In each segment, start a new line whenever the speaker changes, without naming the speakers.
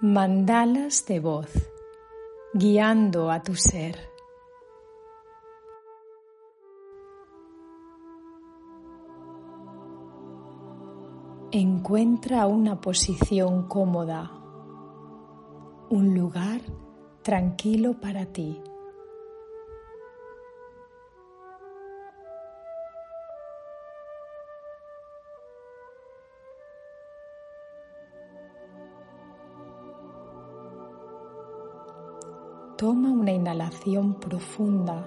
Mandalas de voz, guiando a tu ser. Encuentra una posición cómoda, un lugar tranquilo para ti. Toma una inhalación profunda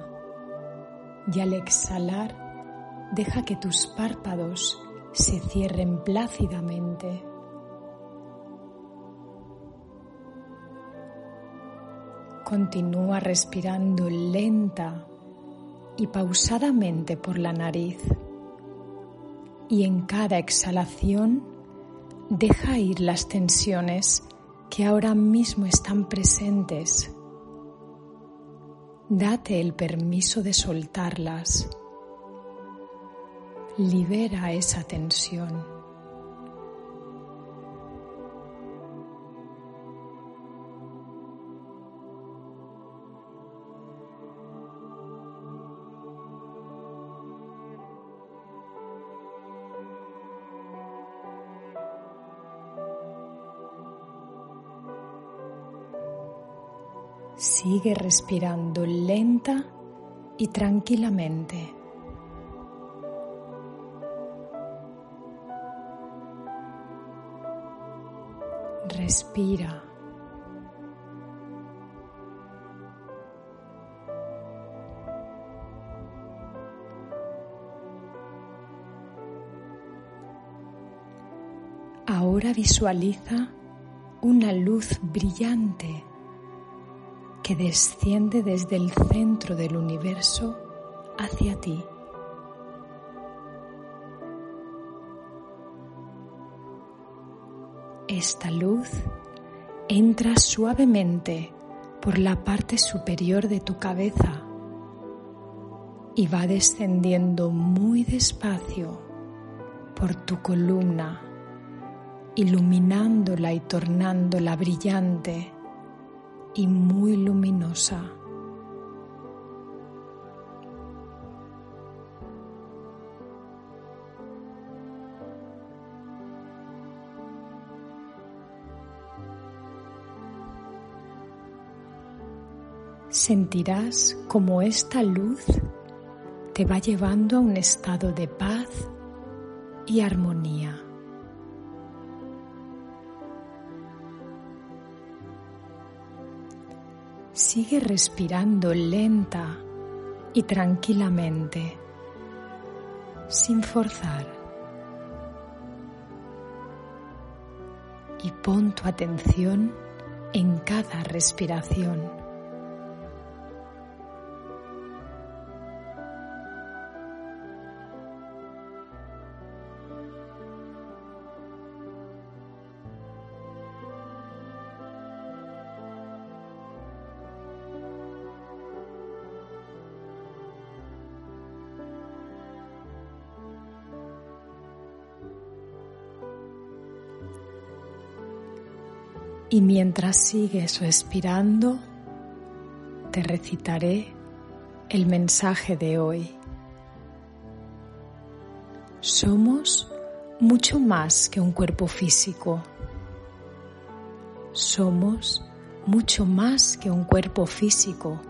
y al exhalar deja que tus párpados se cierren plácidamente. Continúa respirando lenta y pausadamente por la nariz y en cada exhalación deja ir las tensiones que ahora mismo están presentes Date el permiso de soltarlas. Libera esa tensión. Sigue respirando lenta y tranquilamente. Respira. Ahora visualiza una luz brillante desciende desde el centro del universo hacia ti. Esta luz entra suavemente por la parte superior de tu cabeza y va descendiendo muy despacio por tu columna, iluminándola y tornándola brillante y muy luminosa. Sentirás como esta luz te va llevando a un estado de paz y armonía. Sigue respirando lenta y tranquilamente, sin forzar. Y pon tu atención en cada respiración. Y mientras sigues respirando, te recitaré el mensaje de hoy. Somos mucho más que un cuerpo físico. Somos mucho más que un cuerpo físico.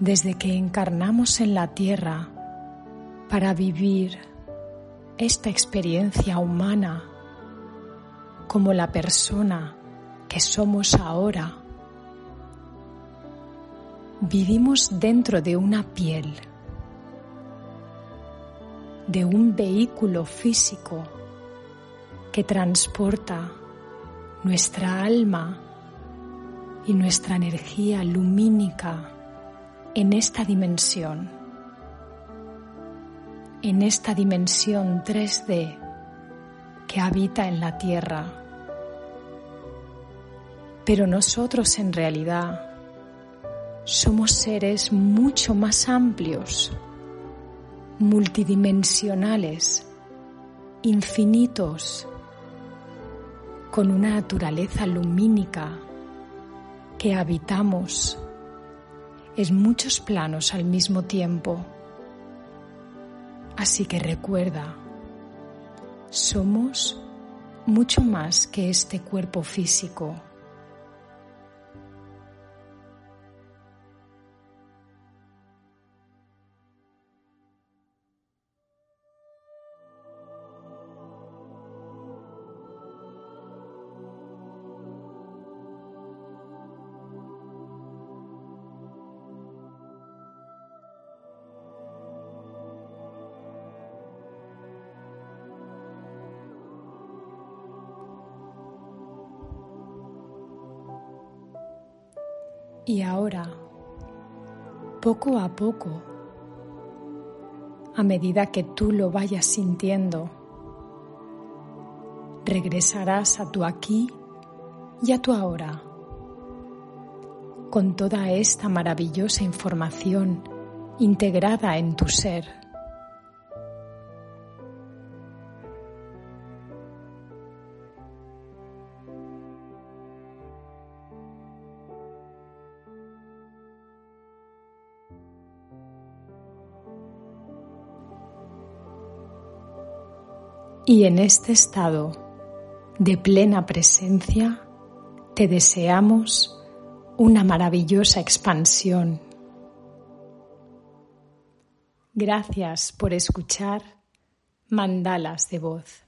Desde que encarnamos en la tierra para vivir esta experiencia humana como la persona que somos ahora. Vivimos dentro de una piel. de un vehículo físico que transporta nuestra alma y nuestra energía lumínica en esta dimensión, en esta dimensión 3D que habita en la Tierra. Pero nosotros en realidad somos seres mucho más amplios, multidimensionales, infinitos, con una naturaleza lumínica que habitamos en muchos planos al mismo tiempo. Así que recuerda, somos mucho más que este cuerpo físico. Y ahora, poco a poco, a medida que tú lo vayas sintiendo, regresarás a tu aquí y a tu ahora, con toda esta maravillosa información integrada en tu ser. Y en este estado de plena presencia te deseamos una maravillosa expansión. Gracias por escuchar Mandalas de Voz.